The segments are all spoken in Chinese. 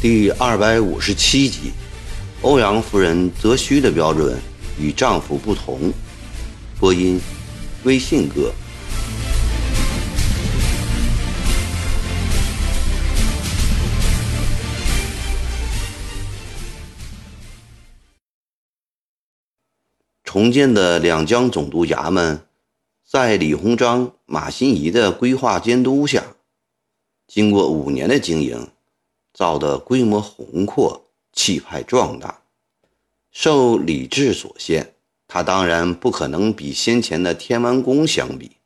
第二百五十七集，欧阳夫人择婿的标准与丈夫不同。播音：微信哥。重建的两江总督衙门，在李鸿章、马新贻的规划监督下，经过五年的经营。造的规模宏阔，气派壮大。受礼制所限，它当然不可能比先前的天安宫相比，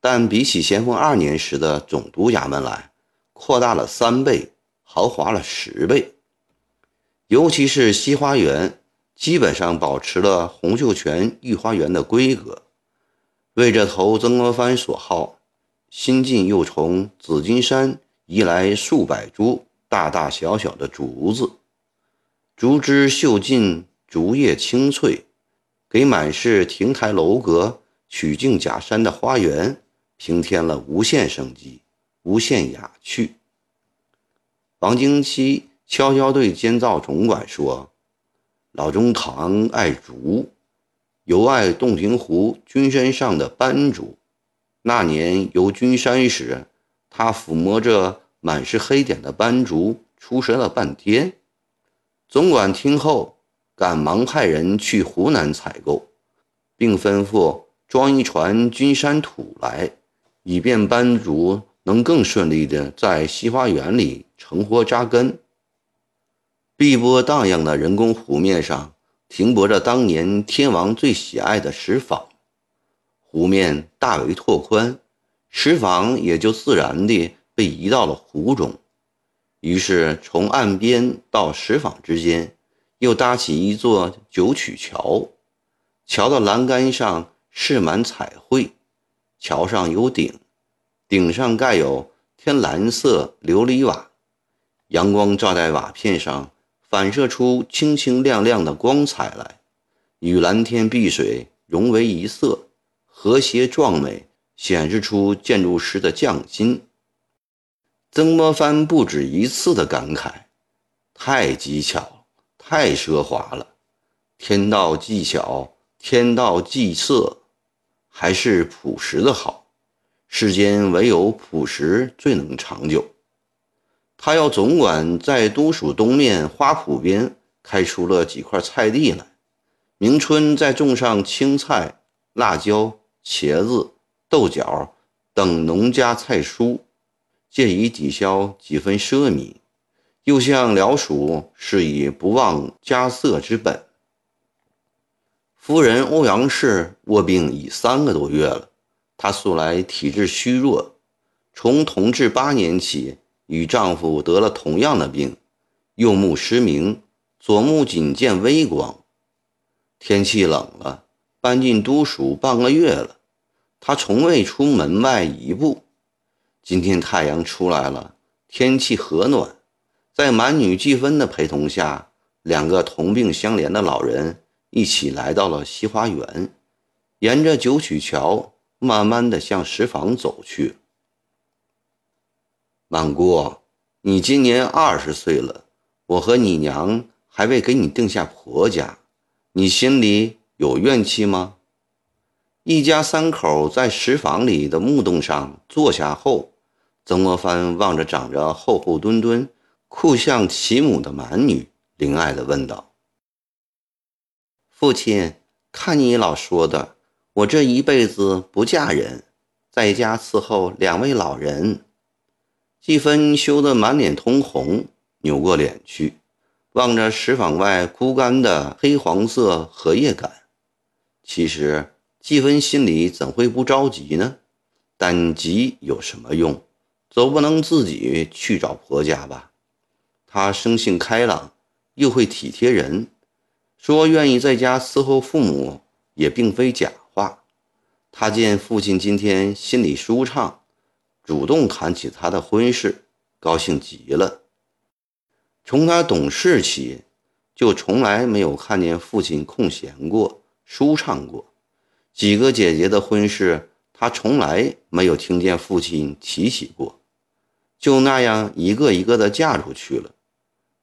但比起咸丰二年时的总督衙门来，扩大了三倍，豪华了十倍。尤其是西花园，基本上保持了洪秀全御花园的规格。为这头曾国藩所好，新近又从紫金山移来数百株。大大小小的竹子，竹枝秀劲，竹叶清脆，给满是亭台楼阁、曲径假山的花园平添了无限生机、无限雅趣。王经期悄悄对监造总管说：“老中堂爱竹，尤爱洞庭湖君山上的斑竹。那年游君山时，他抚摸着。”满是黑点的斑竹，出神了半天。总管听后，赶忙派人去湖南采购，并吩咐装一船君山土来，以便斑竹能更顺利地在西花园里成活扎根。碧波荡漾的人工湖面上，停泊着当年天王最喜爱的石舫，湖面大为拓宽，石舫也就自然地。被移到了湖中，于是从岸边到石舫之间，又搭起一座九曲桥。桥的栏杆上饰满彩绘，桥上有顶，顶上盖有天蓝色琉璃瓦，阳光照在瓦片上，反射出清清亮亮的光彩来，与蓝天碧水融为一色，和谐壮美，显示出建筑师的匠心。曾国藩不止一次的感慨：“太技巧，太奢华了！天道技巧，天道技色，还是朴实的好。世间唯有朴实最能长久。”他要总管在都署东面花圃边开出了几块菜地来，明春再种上青菜、辣椒、茄子、豆角等农家菜蔬。借以抵消几分奢靡，又向辽属是以不忘家色之本。夫人欧阳氏卧病已三个多月了，她素来体质虚弱，从同治八年起与丈夫得了同样的病，右目失明，左目仅见微光。天气冷了，搬进都署半个月了，她从未出门外一步。今天太阳出来了，天气和暖，在满女季芬的陪同下，两个同病相怜的老人一起来到了西花园，沿着九曲桥，慢慢的向石舫走去。满姑，你今年二十岁了，我和你娘还未给你定下婆家，你心里有怨气吗？一家三口在石房里的木洞上坐下后。曾国藩望着长着厚厚墩墩、酷像其母的蛮女，怜爱地问道：“父亲，看你老说的，我这一辈子不嫁人，在家伺候两位老人。”季芬羞得满脸通红，扭过脸去，望着石舫外枯干的黑黄色荷叶杆。其实季芬心里怎会不着急呢？但急有什么用？总不能自己去找婆家吧？他生性开朗，又会体贴人，说愿意在家伺候父母也并非假话。他见父亲今天心里舒畅，主动谈起他的婚事，高兴极了。从他懂事起，就从来没有看见父亲空闲过、舒畅过，几个姐姐的婚事，他从来没有听见父亲提起过，就那样一个一个的嫁出去了。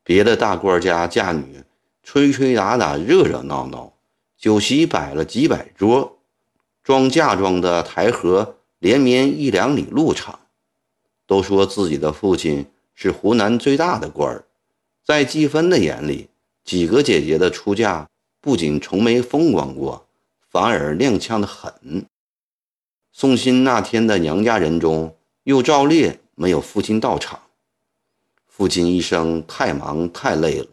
别的大官家嫁女，吹吹打打，热热闹闹，酒席摆了几百桌，装嫁妆的台盒连绵一两里路长。都说自己的父亲是湖南最大的官儿，在季芬的眼里，几个姐姐的出嫁不仅从没风光过，反而踉跄的很。送亲那天的娘家人中，又照例没有父亲到场。父亲一生太忙太累了，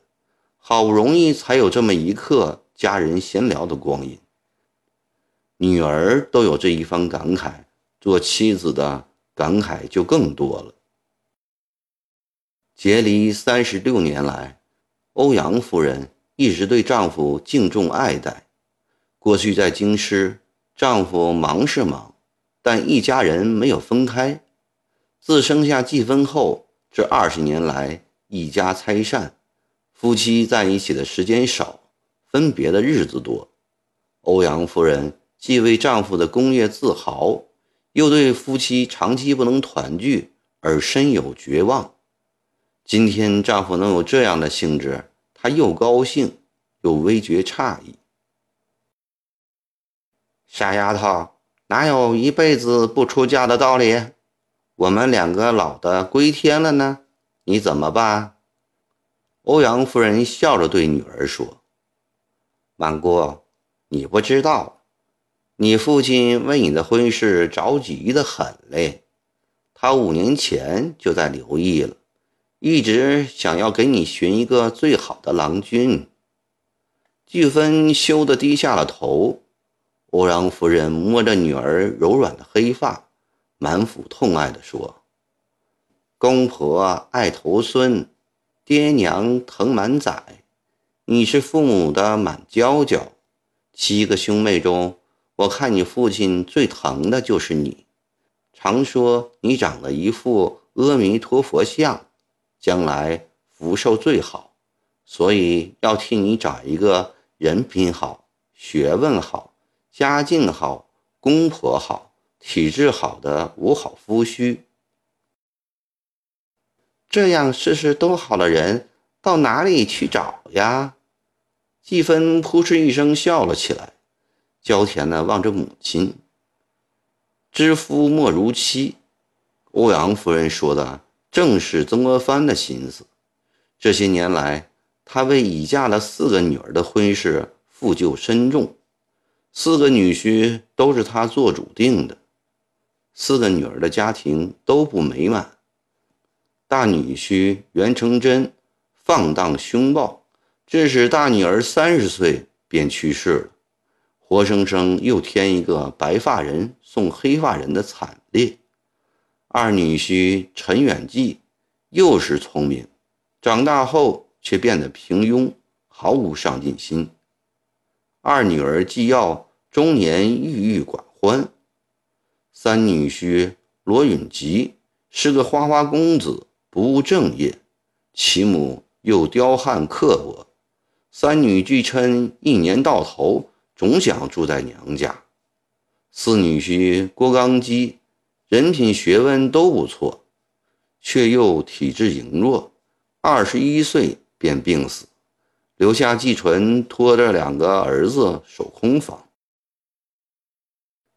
好不容易才有这么一刻家人闲聊的光阴。女儿都有这一番感慨，做妻子的感慨就更多了。结离三十六年来，欧阳夫人一直对丈夫敬重爱戴。过去在京师，丈夫忙是忙，但一家人没有分开。自生下季芬后。这二十年来，一家拆散，夫妻在一起的时间少，分别的日子多。欧阳夫人既为丈夫的功业自豪，又对夫妻长期不能团聚而深有绝望。今天丈夫能有这样的兴致，她又高兴又微觉诧异。傻丫头，哪有一辈子不出嫁的道理？我们两个老的归天了呢，你怎么办？欧阳夫人笑着对女儿说：“满姑，你不知道，你父亲为你的婚事着急的很嘞。他五年前就在留意了，一直想要给你寻一个最好的郎君。”季芬羞得低下了头。欧阳夫人摸着女儿柔软的黑发。满腹痛爱地说：“公婆爱头孙，爹娘疼满载。你是父母的满娇娇，七个兄妹中，我看你父亲最疼的就是你。常说你长得一副阿弥陀佛像，将来福寿最好，所以要替你找一个人品好、学问好、家境好、公婆好。”体质好的五好夫婿，这样事事都好的人到哪里去找呀？季芬扑哧一声笑了起来，焦田呢望着母亲。知夫莫如妻，欧阳夫人说的正是曾国藩的心思。这些年来，他为已嫁了四个女儿的婚事负疚深重，四个女婿都是他做主定的。四个女儿的家庭都不美满。大女婿袁成真放荡凶暴，致使大女儿三十岁便去世了，活生生又添一个白发人送黑发人的惨烈。二女婿陈远记又是聪明，长大后却变得平庸，毫无上进心。二女儿纪耀中年郁郁寡欢。三女婿罗允吉是个花花公子，不务正业；其母又刁悍刻薄。三女俱称一年到头总想住在娘家。四女婿郭刚基人品学问都不错，却又体质羸弱，二十一岁便病死，留下季纯拖着两个儿子守空房。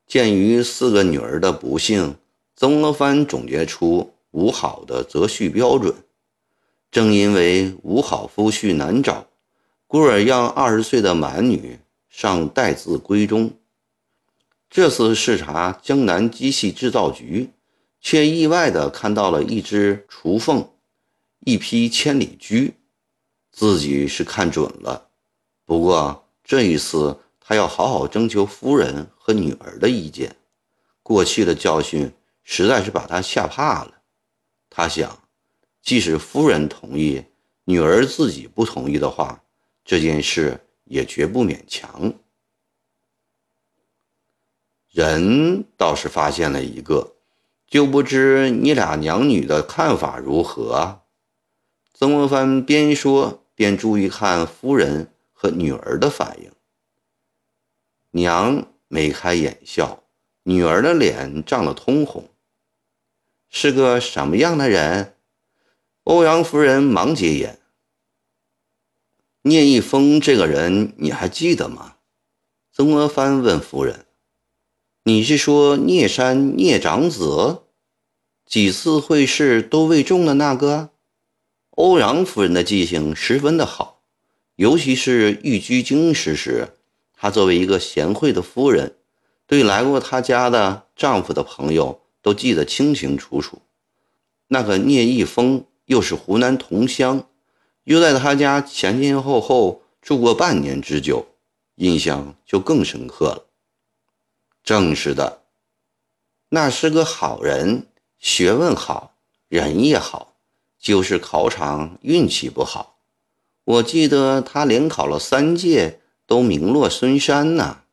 鉴于四个女儿的不幸，曾国藩总结出五好的择婿标准。正因为五好夫婿难找，故而让二十岁的满女上待字闺中。这次视察江南机器制造局，却意外地看到了一只雏凤，一匹千里驹。自己是看准了，不过这一次。他要好好征求夫人和女儿的意见。过去的教训实在是把他吓怕了。他想，即使夫人同意，女儿自己不同意的话，这件事也绝不勉强。人倒是发现了一个，就不知你俩娘女的看法如何。曾国藩边说边注意看夫人和女儿的反应。娘眉开眼笑，女儿的脸涨得通红。是个什么样的人？欧阳夫人忙接言：“聂一峰这个人你还记得吗？”曾国藩问夫人：“你是说聂山聂长子，几次会试都未中的那个？”欧阳夫人的记性十分的好，尤其是寓居京师时，她作为一个贤惠的夫人，对来过她家的丈夫的朋友都记得清清楚楚。那个聂一峰。又是湖南同乡，又在他家前前后后住过半年之久，印象就更深刻了。正是的，那是个好人，学问好，人也好，就是考场运气不好。我记得他连考了三届，都名落孙山呢。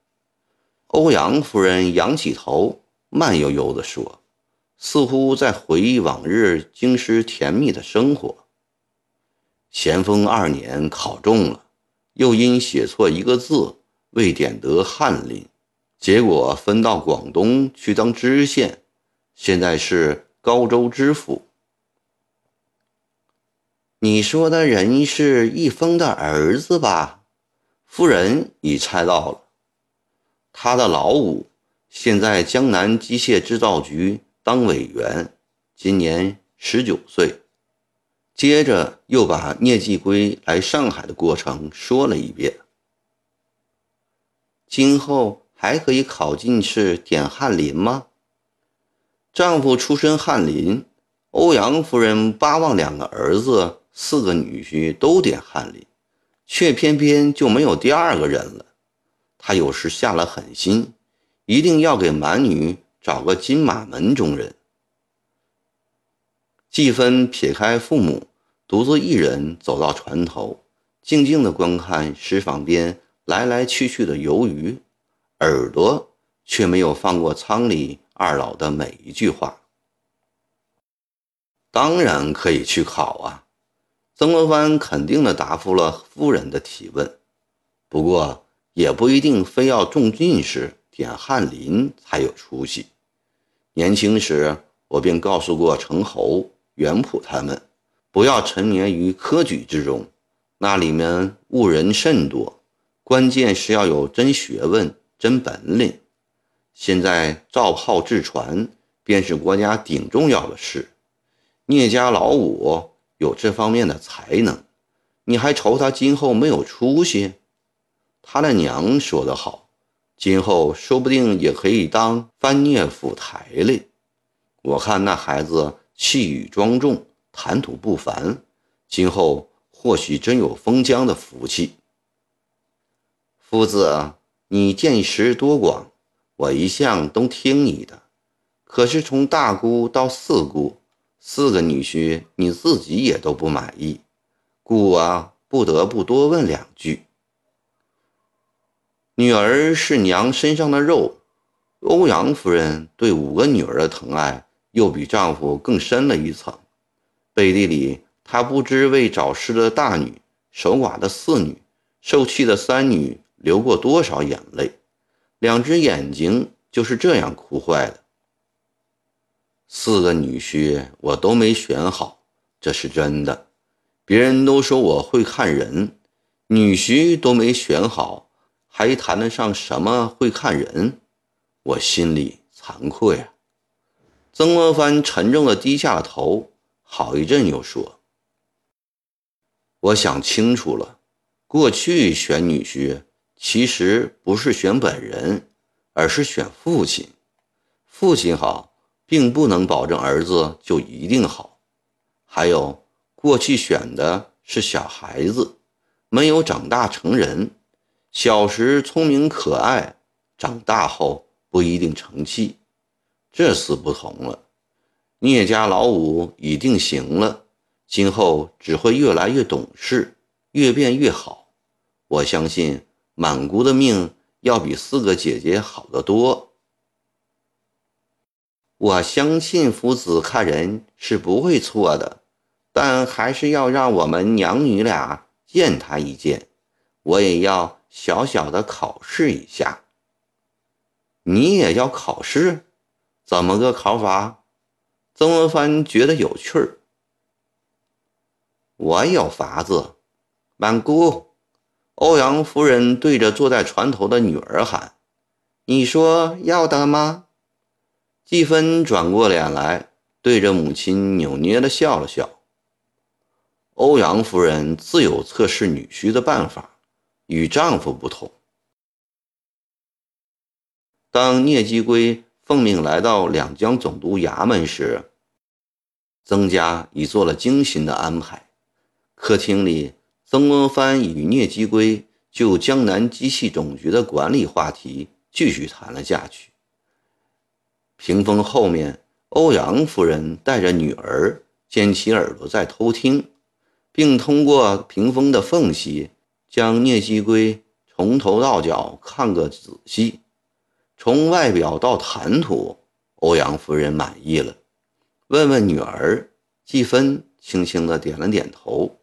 欧阳夫人仰起头，慢悠悠地说。似乎在回忆往日京师甜蜜的生活。咸丰二年考中了，又因写错一个字，未点得翰林，结果分到广东去当知县，现在是高州知府。你说的人是一峰的儿子吧？夫人已猜到了，他的老五现在江南机械制造局。当委员，今年十九岁。接着又把聂继圭来上海的过程说了一遍。今后还可以考进士点翰林吗？丈夫出身翰林，欧阳夫人巴望两个儿子、四个女婿都点翰林，却偏偏就没有第二个人了。她有时下了狠心，一定要给满女。找个金马门中人。季芬撇开父母，独自一人走到船头，静静地观看石舫边来来去去的游鱼，耳朵却没有放过舱里二老的每一句话。当然可以去考啊！曾国藩肯定地答复了夫人的提问。不过也不一定非要中进士、点翰林才有出息。年轻时，我便告诉过程侯、袁普他们，不要沉湎于科举之中，那里面误人甚多。关键是要有真学问、真本领。现在造炮制船，便是国家顶重要的事。聂家老五有这方面的才能，你还愁他今后没有出息？他的娘说得好。今后说不定也可以当翻聂府台嘞。我看那孩子气宇庄重，谈吐不凡，今后或许真有封疆的福气。夫子，你见识多广，我一向都听你的。可是从大姑到四姑，四个女婿，你自己也都不满意，故啊不得不多问两句。女儿是娘身上的肉，欧阳夫人对五个女儿的疼爱又比丈夫更深了一层。背地里，她不知为早逝的大女、守寡的四女、受气的三女流过多少眼泪，两只眼睛就是这样哭坏的。四个女婿我都没选好，这是真的。别人都说我会看人，女婿都没选好。还谈得上什么会看人？我心里惭愧啊！曾国藩沉重地低下了头，好一阵又说：“我想清楚了，过去选女婿其实不是选本人，而是选父亲。父亲好，并不能保证儿子就一定好。还有，过去选的是小孩子，没有长大成人。”小时聪明可爱，长大后不一定成器，这次不同了。聂家老五已定型了，今后只会越来越懂事，越变越好。我相信满姑的命要比四个姐姐好得多。我相信夫子看人是不会错的，但还是要让我们娘女俩见他一见，我也要。小小的考试一下。你也要考试？怎么个考法？曾国藩觉得有趣儿。我有法子，满姑。欧阳夫人对着坐在船头的女儿喊：“你说要得吗？”季芬转过脸来，对着母亲扭捏的笑了笑。欧阳夫人自有测试女婿的办法，与丈夫不同。当聂基圭奉命来到两江总督衙门时，曾家已做了精心的安排。客厅里，曾国藩与聂基圭就江南机器总局的管理话题继续谈了下去。屏风后面，欧阳夫人带着女儿尖起耳朵在偷听，并通过屏风的缝隙将聂基圭从头到脚看个仔细。从外表到谈吐，欧阳夫人满意了。问问女儿，季芬轻轻的点了点头。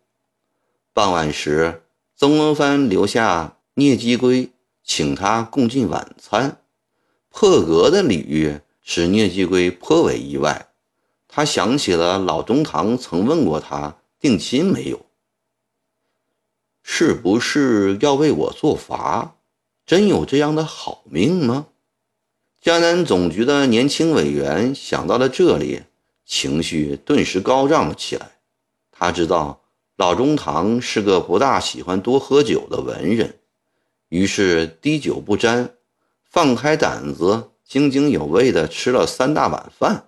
傍晚时，曾国藩留下聂基圭，请他共进晚餐。破格的礼遇使聂基圭颇为意外。他想起了老中堂曾问过他定亲没有，是不是要为我做法？真有这样的好命吗？江南总局的年轻委员想到了这里，情绪顿时高涨了起来。他知道。老中堂是个不大喜欢多喝酒的文人，于是滴酒不沾，放开胆子，津津有味地吃了三大碗饭。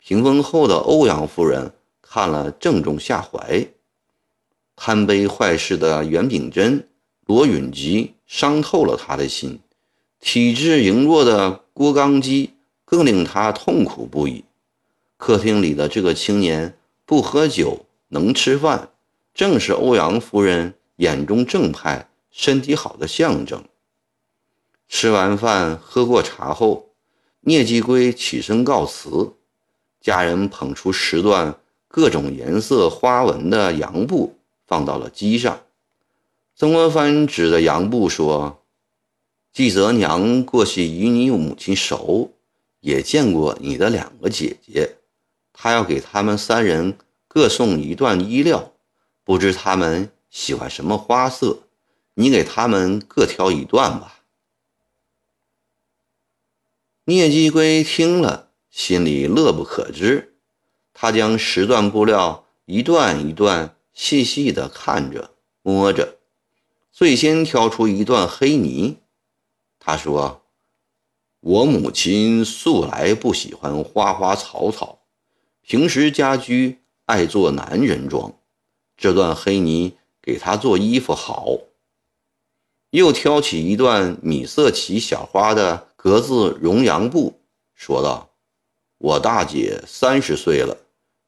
屏风后的欧阳夫人看了正中下怀，贪杯坏事的袁秉贞、罗允吉伤透了他的心，体质羸弱的郭刚基更令他痛苦不已。客厅里的这个青年不喝酒，能吃饭。正是欧阳夫人眼中正派、身体好的象征。吃完饭、喝过茶后，聂继圭起身告辞。家人捧出十段各种颜色、花纹的洋布，放到了机上。曾国藩指着洋布说：“季泽娘过去与你母亲熟，也见过你的两个姐姐，她要给他们三人各送一段衣料。”不知他们喜欢什么花色，你给他们各挑一段吧。聂季圭听了，心里乐不可支。他将十段布料一段一段细细的看着、摸着，最先挑出一段黑呢。他说：“我母亲素来不喜欢花花草草，平时家居爱做男人装。”这段黑泥给她做衣服好。又挑起一段米色起小花的格子绒洋布，说道：“我大姐三十岁了，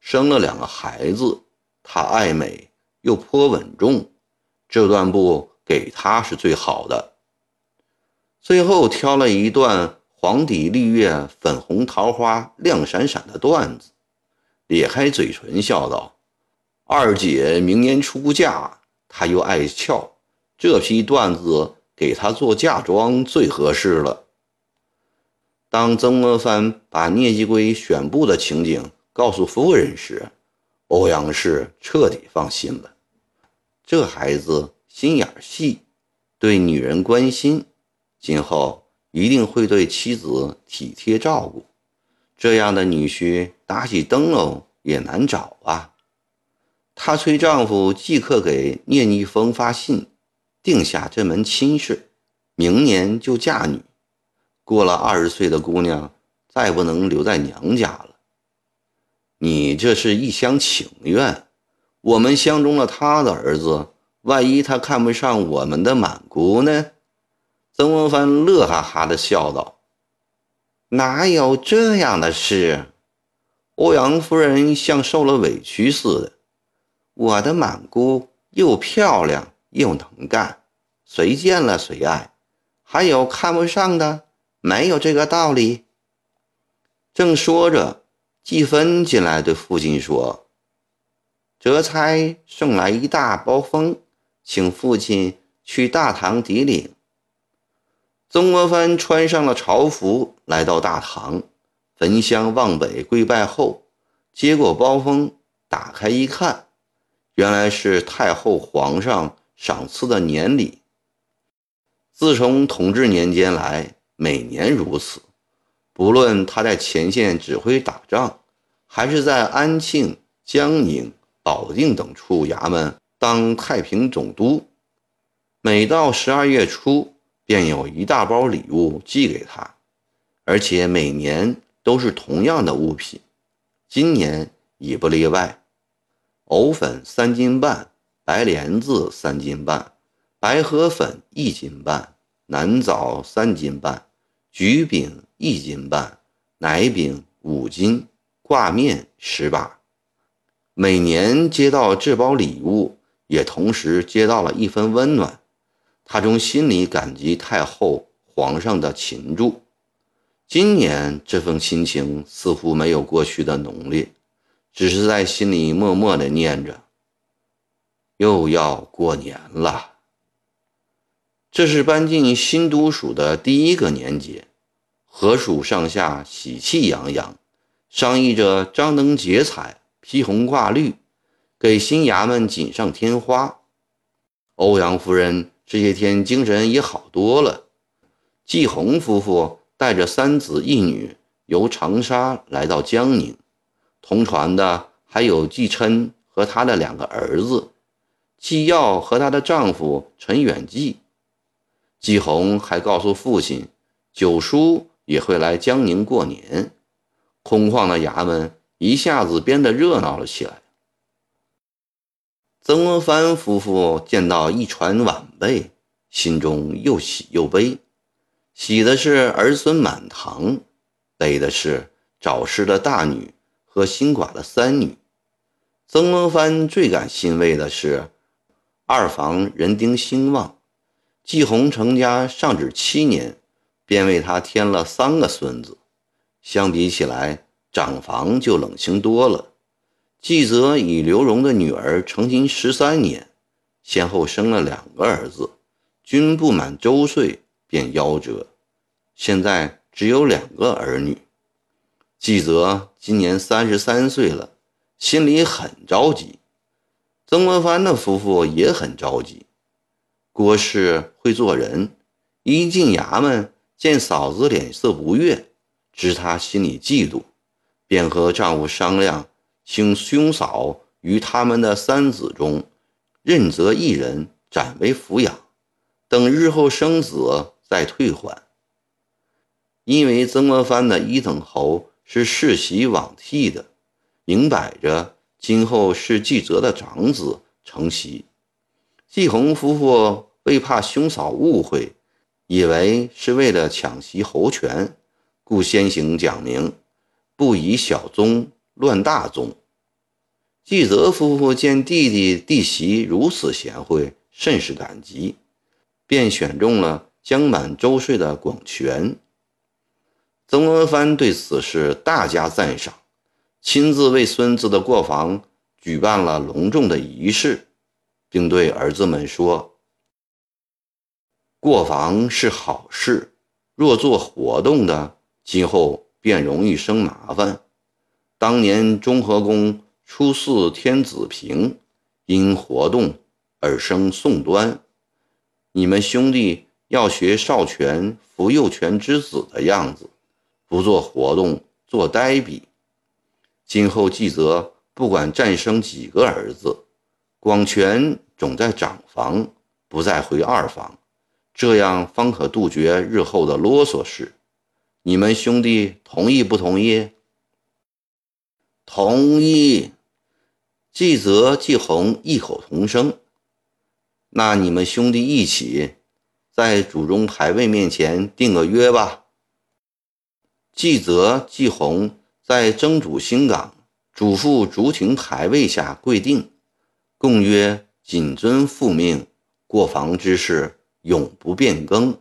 生了两个孩子，她爱美又颇稳重，这段布给她是最好的。”最后挑了一段黄底绿叶、粉红桃花亮闪闪的缎子，咧开嘴唇笑道。二姐明年出嫁，她又爱俏，这批缎子给她做嫁妆最合适了。当曾国藩把聂继圭选布的情景告诉夫人时，欧阳氏彻底放心了。这孩子心眼细，对女人关心，今后一定会对妻子体贴照顾。这样的女婿打起灯笼也难找啊。她催丈夫即刻给聂逆风发信，定下这门亲事，明年就嫁女。过了二十岁的姑娘，再不能留在娘家了。你这是一厢情愿。我们相中了他的儿子，万一他看不上我们的满姑呢？曾国藩乐哈哈的笑道：“哪有这样的事？”欧阳夫人像受了委屈似的。我的满姑又漂亮又能干，谁见了谁爱，还有看不上的？没有这个道理。正说着，季芬进来对父亲说：“哲差送来一大包风，请父亲去大堂抵领。”曾国藩穿上了朝服，来到大堂，焚香望北跪拜后，接过包封，打开一看，原来是太后皇上赏赐的年礼。自从同治年间来，每年如此。不论他在前线指挥打仗，还是在安庆、江宁、保定等处衙门当太平总督，每到十二月初。便有一大包礼物寄给他，而且每年都是同样的物品，今年也不例外。藕粉三斤半，白莲子三斤半，白河粉一斤半，南枣三斤半，橘饼一斤半，奶饼五斤，挂面十把。每年接到这包礼物，也同时接到了一份温暖。他从心里感激太后、皇上的勤助。今年这份亲情似乎没有过去的浓烈，只是在心里默默地念着：“又要过年了。”这是搬进新都署的第一个年节，河署上下喜气洋洋，商议着张灯结彩、披红挂绿，给新衙门锦上添花。欧阳夫人。这些天精神也好多了。季红夫妇带着三子一女由长沙来到江宁，同船的还有季琛和他的两个儿子，季耀和她的丈夫陈远记。季红还告诉父亲，九叔也会来江宁过年。空旷的衙门一下子变得热闹了起来。曾国藩夫妇见到一船晚辈，心中又喜又悲。喜的是儿孙满堂，悲的是早逝的大女和新寡的三女。曾国藩最感欣慰的是，二房人丁兴旺，季红成家尚只七年，便为他添了三个孙子。相比起来，长房就冷清多了。季泽与刘荣的女儿成亲十三年，先后生了两个儿子，均不满周岁便夭折，现在只有两个儿女。季泽今年三十三岁了，心里很着急。曾国藩的夫妇也很着急。郭氏会做人，一进衙门见嫂子脸色不悦，知她心里嫉妒，便和丈夫商量。请兄嫂于他们的三子中，任择一人暂为抚养，等日后生子再退还。因为曾国藩的一等侯是世袭罔替的，明摆着今后是季泽的长子承袭。季红夫妇为怕兄嫂误会，以为是为了抢袭侯权，故先行讲明，不以小宗。乱大宗。季泽夫妇见弟弟弟媳如此贤惠，甚是感激，便选中了将满周岁的广权。曾国藩对此事大加赞赏，亲自为孙子的过房举办了隆重的仪式，并对儿子们说：“过房是好事，若做活动的，今后便容易生麻烦。”当年中和宫初四天子平，因活动而生宋端。你们兄弟要学少权扶幼权之子的样子，不做活动，做呆比。今后季泽不管战生几个儿子，广权总在长房，不再回二房，这样方可杜绝日后的啰嗦事。你们兄弟同意不同意？同意，季泽、季红异口同声。那你们兄弟一起，在祖宗牌位面前定个约吧。季泽、季红在曾祖新港祖父竹亭牌位下跪定，共约谨遵父命，过房之事永不变更。